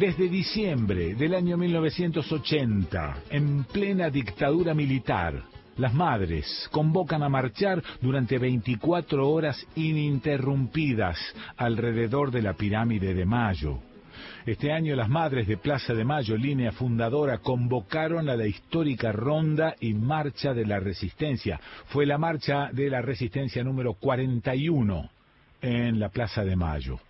Desde diciembre del año 1980, en plena dictadura militar, las madres convocan a marchar durante 24 horas ininterrumpidas alrededor de la pirámide de Mayo. Este año las madres de Plaza de Mayo, línea fundadora, convocaron a la histórica ronda y marcha de la resistencia. Fue la marcha de la resistencia número 41 en la Plaza de Mayo.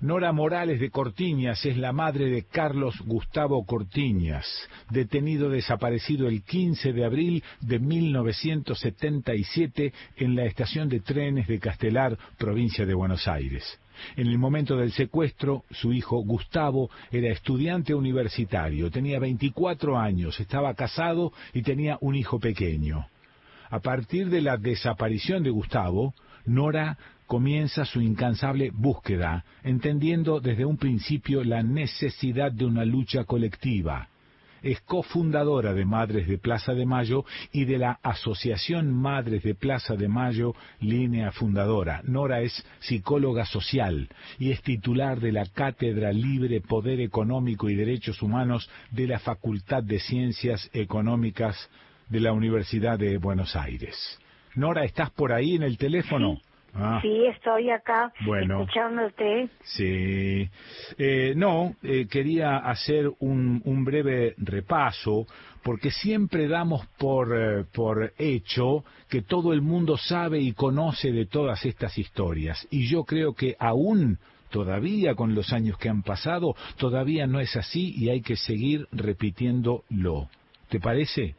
Nora Morales de Cortiñas es la madre de Carlos Gustavo Cortiñas, detenido desaparecido el 15 de abril de 1977 en la estación de trenes de Castelar, provincia de Buenos Aires. En el momento del secuestro, su hijo Gustavo era estudiante universitario, tenía 24 años, estaba casado y tenía un hijo pequeño. A partir de la desaparición de Gustavo, Nora comienza su incansable búsqueda, entendiendo desde un principio la necesidad de una lucha colectiva. Es cofundadora de Madres de Plaza de Mayo y de la Asociación Madres de Plaza de Mayo, línea fundadora. Nora es psicóloga social y es titular de la Cátedra Libre Poder Económico y Derechos Humanos de la Facultad de Ciencias Económicas de la Universidad de Buenos Aires. Nora, ¿estás por ahí en el teléfono? Ah. Sí, estoy acá bueno, escuchándote. Sí. Eh, no, eh, quería hacer un, un, breve repaso porque siempre damos por, eh, por hecho que todo el mundo sabe y conoce de todas estas historias. Y yo creo que aún todavía con los años que han pasado, todavía no es así y hay que seguir repitiéndolo. ¿Te parece?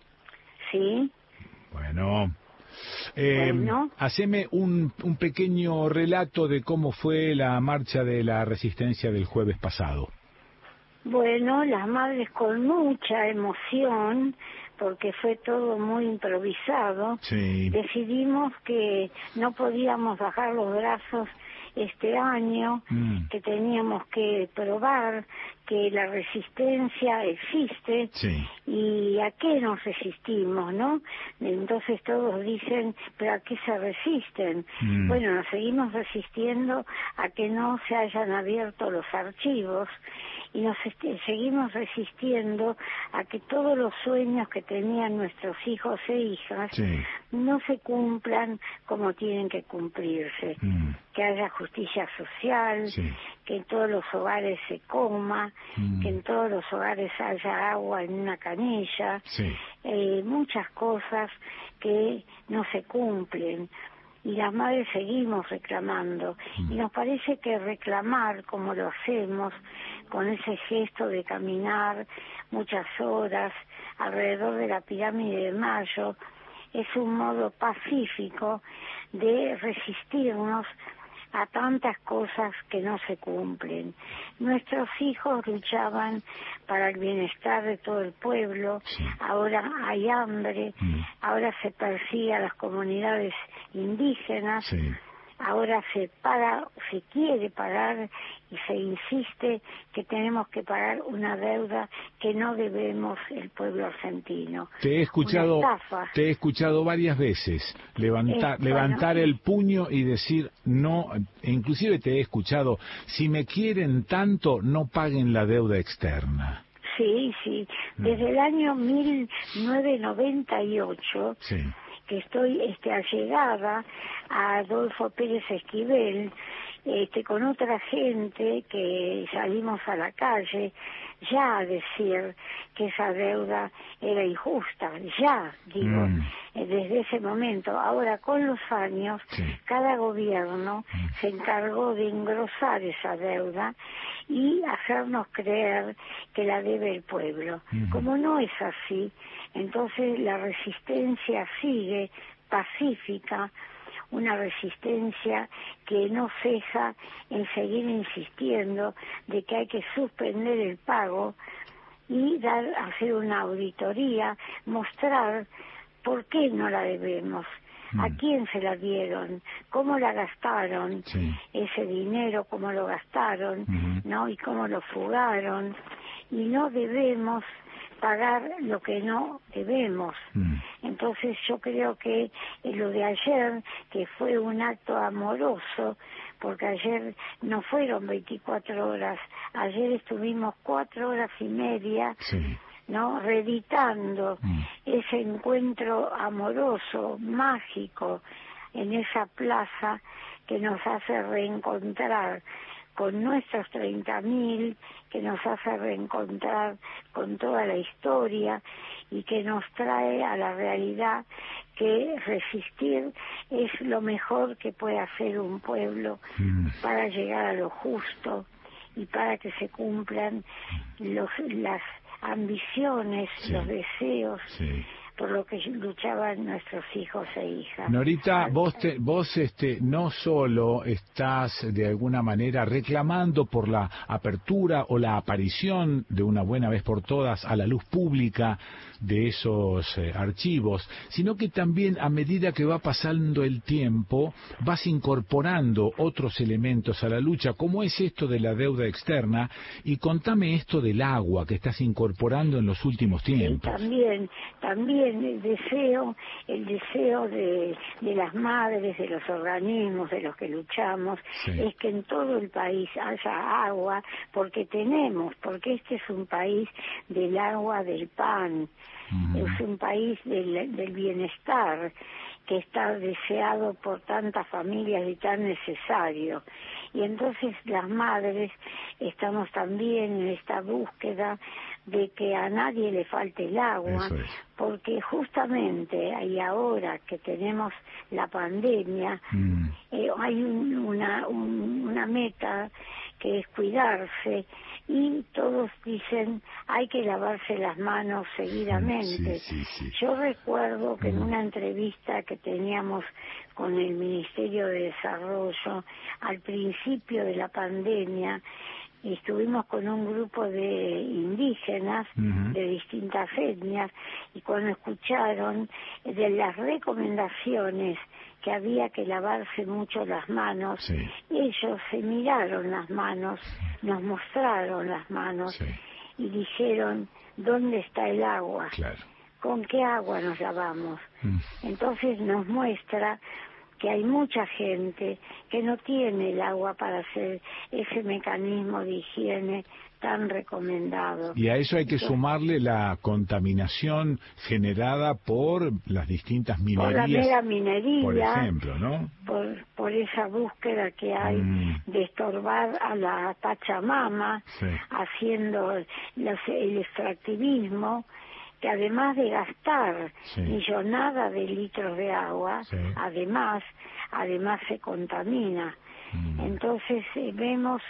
Sí. Bueno, eh, haceme un, un pequeño relato de cómo fue la marcha de la resistencia del jueves pasado. Bueno, las madres con mucha emoción, porque fue todo muy improvisado, decidimos que no podíamos bajar los brazos este año, mm. que teníamos que probar que la resistencia existe y a qué nos resistimos, ¿no? Entonces todos dicen, pero ¿a qué se resisten? Mm. Bueno, nos seguimos resistiendo a que no se hayan abierto los archivos y nos este, seguimos resistiendo a que todos los sueños que tenían nuestros hijos e hijas no se cumplan como tienen que cumplirse. Mm. Que haya justicia social, que en todos los hogares se coma, mm. que en todos los hogares haya agua en una canilla, eh, muchas cosas que no se cumplen y las madres seguimos reclamando. Y mm. nos parece que reclamar como lo hacemos, con ese gesto de caminar muchas horas alrededor de la pirámide de Mayo, es un modo pacífico de resistirnos a tantas cosas que no se cumplen. Nuestros hijos luchaban para el bienestar de todo el pueblo, ahora hay hambre, mm. ahora se persigue a las comunidades indígenas ahora se paga, se quiere pagar y se insiste que tenemos que pagar una deuda que no debemos el pueblo argentino. Te he escuchado, te he escuchado varias veces levantar, levantar el puño y decir no, inclusive te he escuchado, si me quieren tanto, no paguen la deuda externa. Sí, sí. Mm. Desde el año 1998 sí que estoy este, allegada a Adolfo Pérez Esquivel, este, con otra gente que salimos a la calle ya a decir que esa deuda era injusta, ya, digo, mm. eh, desde ese momento. Ahora, con los años, cada gobierno mm. se encargó de engrosar esa deuda y hacernos creer que la debe el pueblo. Como no es así, entonces la resistencia sigue pacífica, una resistencia que no ceja en seguir insistiendo de que hay que suspender el pago y dar, hacer una auditoría, mostrar por qué no la debemos, a mm. quién se la dieron, cómo la gastaron, ese dinero, cómo lo gastaron, ¿no? Y cómo lo fugaron y no debemos pagar lo que no debemos. Mm. Entonces yo creo que lo de ayer, que fue un acto amoroso, porque ayer no fueron 24 horas, ayer estuvimos cuatro horas y media. ¿no? reeditando mm. ese encuentro amoroso, mágico, en esa plaza que nos hace reencontrar con nuestros 30.000, que nos hace reencontrar con toda la historia y que nos trae a la realidad que resistir es lo mejor que puede hacer un pueblo mm. para llegar a lo justo y para que se cumplan los, las ambiciones, los deseos por lo que luchaban nuestros hijos e hijas. Norita, vos, vos este, no solo estás de alguna manera reclamando por la apertura o la aparición de una buena vez por todas a la luz pública de esos eh, archivos, sino que también a medida que va pasando el tiempo vas incorporando otros elementos a la lucha, como es esto de la deuda externa, y contame esto del agua que estás incorporando en los últimos tiempos. también, también el deseo, el deseo de, de las madres, de los organismos, de los que luchamos, es que en todo el país haya agua, porque tenemos, porque este es un país del agua, del pan, es un país del, del bienestar que está deseado por tantas familias y tan necesario. Y entonces las madres estamos también en esta búsqueda de que a nadie le falte el agua, porque justamente y ahora que tenemos la pandemia, mm. eh, hay una, una meta que es cuidarse y todos dicen hay que lavarse las manos seguidamente. Yo recuerdo que en una entrevista que teníamos con el Ministerio de Desarrollo al principio de la pandemia, estuvimos con un grupo de indígenas de distintas etnias y cuando escucharon de las recomendaciones que había que lavarse mucho las manos, ellos se miraron las manos, nos mostraron las manos y dijeron, ¿dónde está el agua? ¿Con qué agua nos lavamos? Mm. Entonces nos muestra que hay mucha gente que no tiene el agua para hacer ese mecanismo de higiene tan recomendado. Y a eso hay que sumarle la contaminación generada por las distintas minerías. Por la mera minería. Por ejemplo, ¿no? Por, esa búsqueda que hay mm. de estorbar a la Pachamama, haciendo el extractivismo que además de gastar millonadas de litros de agua, además, además se contamina. Mm. Entonces eh, vemos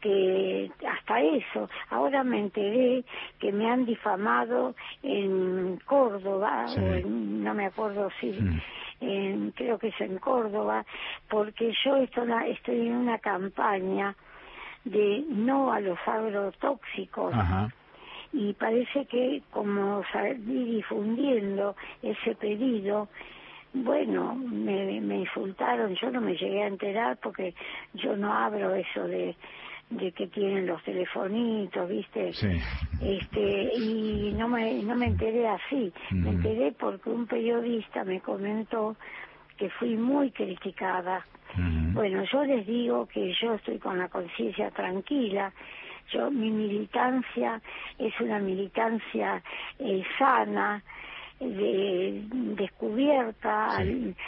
que hasta eso, ahora me enteré que me han difamado en Córdoba, no me acuerdo si, mm. creo que es en Córdoba, porque yo estoy, estoy en una campaña de no a los agrotóxicos y parece que como salí difundiendo ese pedido, bueno, me, me insultaron, yo no me llegué a enterar porque yo no abro eso de de que tienen los telefonitos, ¿viste? Sí. Este, y no me, no me enteré así, me enteré porque un periodista me comentó que fui muy criticada. Bueno, yo les digo que yo estoy con la conciencia tranquila, yo, mi militancia es una militancia eh, sana, de, descubierta,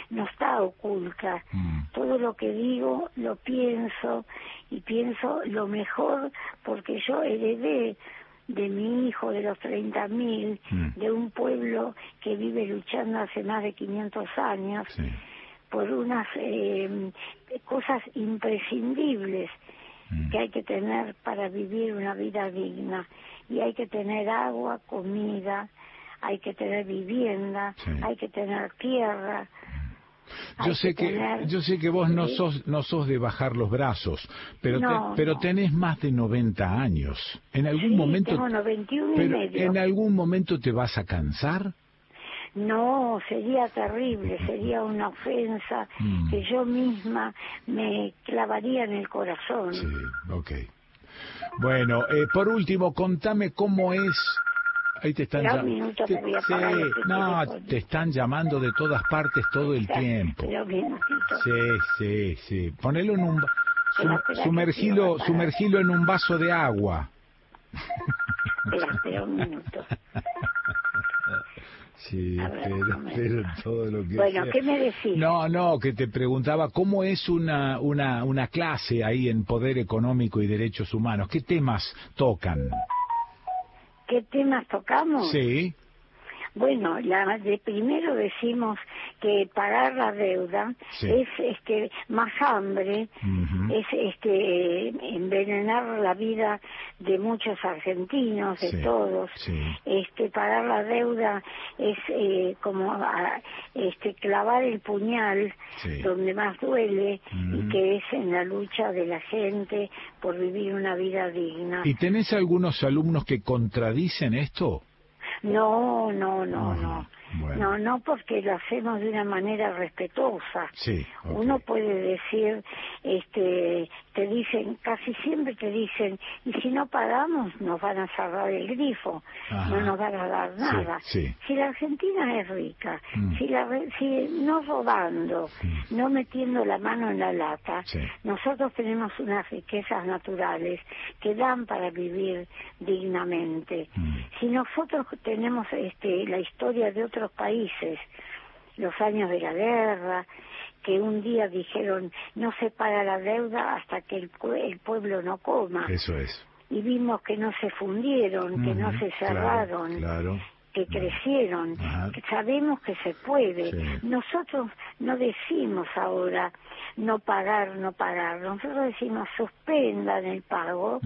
no está oculta. Mm. Todo lo que digo lo pienso y pienso lo mejor porque yo heredé de mi hijo de los 30.000, mil, mm. de un pueblo que vive luchando hace más de 500 años por unas eh, cosas imprescindibles Mm. que hay que tener para vivir una vida digna. Y hay que tener agua, comida, hay que tener vivienda, hay que tener tierra. Yo sé que, yo sé que vos no sos no sos de bajar los brazos, pero pero tenés más de 90 años. En algún momento tengo 91 y medio. en algún momento te vas a cansar. No, sería terrible, sería una ofensa mm. que yo misma me clavaría en el corazón. Sí, ok. Bueno, eh, por último, contame cómo es Ahí te están llamando. no, te están llamando de todas partes todo el tiempo. Sí, sí, sí. Ponelo en un sumergilo, sumergilo en un vaso de agua. Espera, un minuto. Sí, pero, todo lo que Bueno, ¿qué me decís? No, no, que te preguntaba cómo es una, una, una clase ahí en poder económico y derechos humanos. ¿Qué temas tocan? ¿Qué temas tocamos? Sí. Bueno, la, de primero decimos que pagar la deuda es este más hambre, es este envenenar la vida de muchos argentinos, de todos. Este pagar la deuda es eh, como este clavar el puñal donde más duele y que es en la lucha de la gente por vivir una vida digna. ¿Y tenés algunos alumnos que contradicen esto? No, no, no, no. No, no porque lo hacemos de una manera respetuosa. Sí, Uno puede decir, este, te dicen, casi siempre te dicen, y si no pagamos nos van a cerrar el grifo, no nos van a dar nada. Si la Argentina es rica, mm. si, la, si no robando, mm. no metiendo la mano en la lata, nosotros tenemos unas riquezas naturales que dan para vivir dignamente. Mm. Si nosotros tenemos este, la historia de otros países, los años de la guerra, que un día dijeron no se paga la deuda hasta que el, el pueblo no coma. Eso es. Y vimos que no se fundieron, que no se cerraron, que crecieron. Que sabemos que se puede. Nosotros no decimos ahora no pagar, no pagar. Nosotros decimos suspendan el pago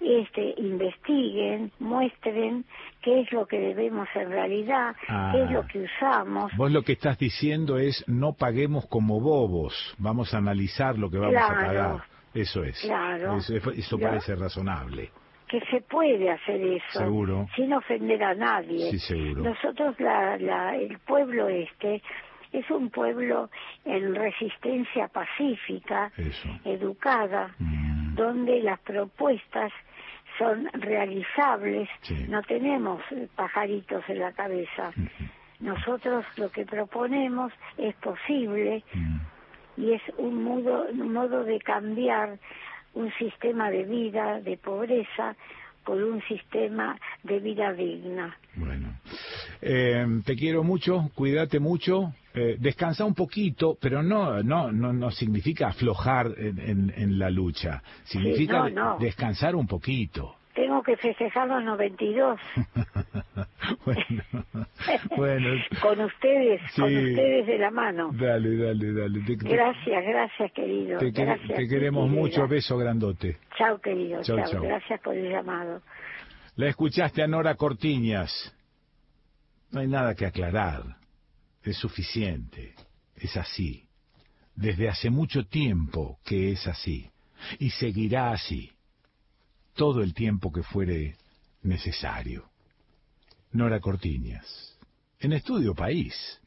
este, investiguen, muestren qué es lo que debemos en realidad, qué es lo ah. que usamos. Vos lo que estás diciendo es no paguemos como bobos, vamos a analizar lo que vamos a pagar. Eso es. Claro. Eso, parece razonable que se puede hacer eso seguro. sin ofender a nadie. Sí, seguro. Nosotros, la, la, el pueblo este, es un pueblo en resistencia pacífica, educada, mm. donde las propuestas son realizables, no tenemos pajaritos en la cabeza. Nosotros lo que proponemos es posible mm. y es un modo, un modo de cambiar un sistema de vida, de pobreza, por un sistema de vida digna. Bueno, eh, te quiero mucho, cuídate mucho, eh, descansa un poquito, pero no, no, no, no significa aflojar en, en, la lucha, significa descansar un poquito. Tengo que festejar los 92. bueno, bueno. con ustedes, con ustedes de la mano. Dale, dale, dale. gracias, gracias, querido. Te, te queremos mucho, beso grandote. Chao, querido. Chao, Gracias por el llamado. La escuchaste a Nora Cortiñas. No hay nada que aclarar es suficiente, es así. Desde hace mucho tiempo que es así, y seguirá así, todo el tiempo que fuere necesario. Nora Cortiñas, en Estudio País.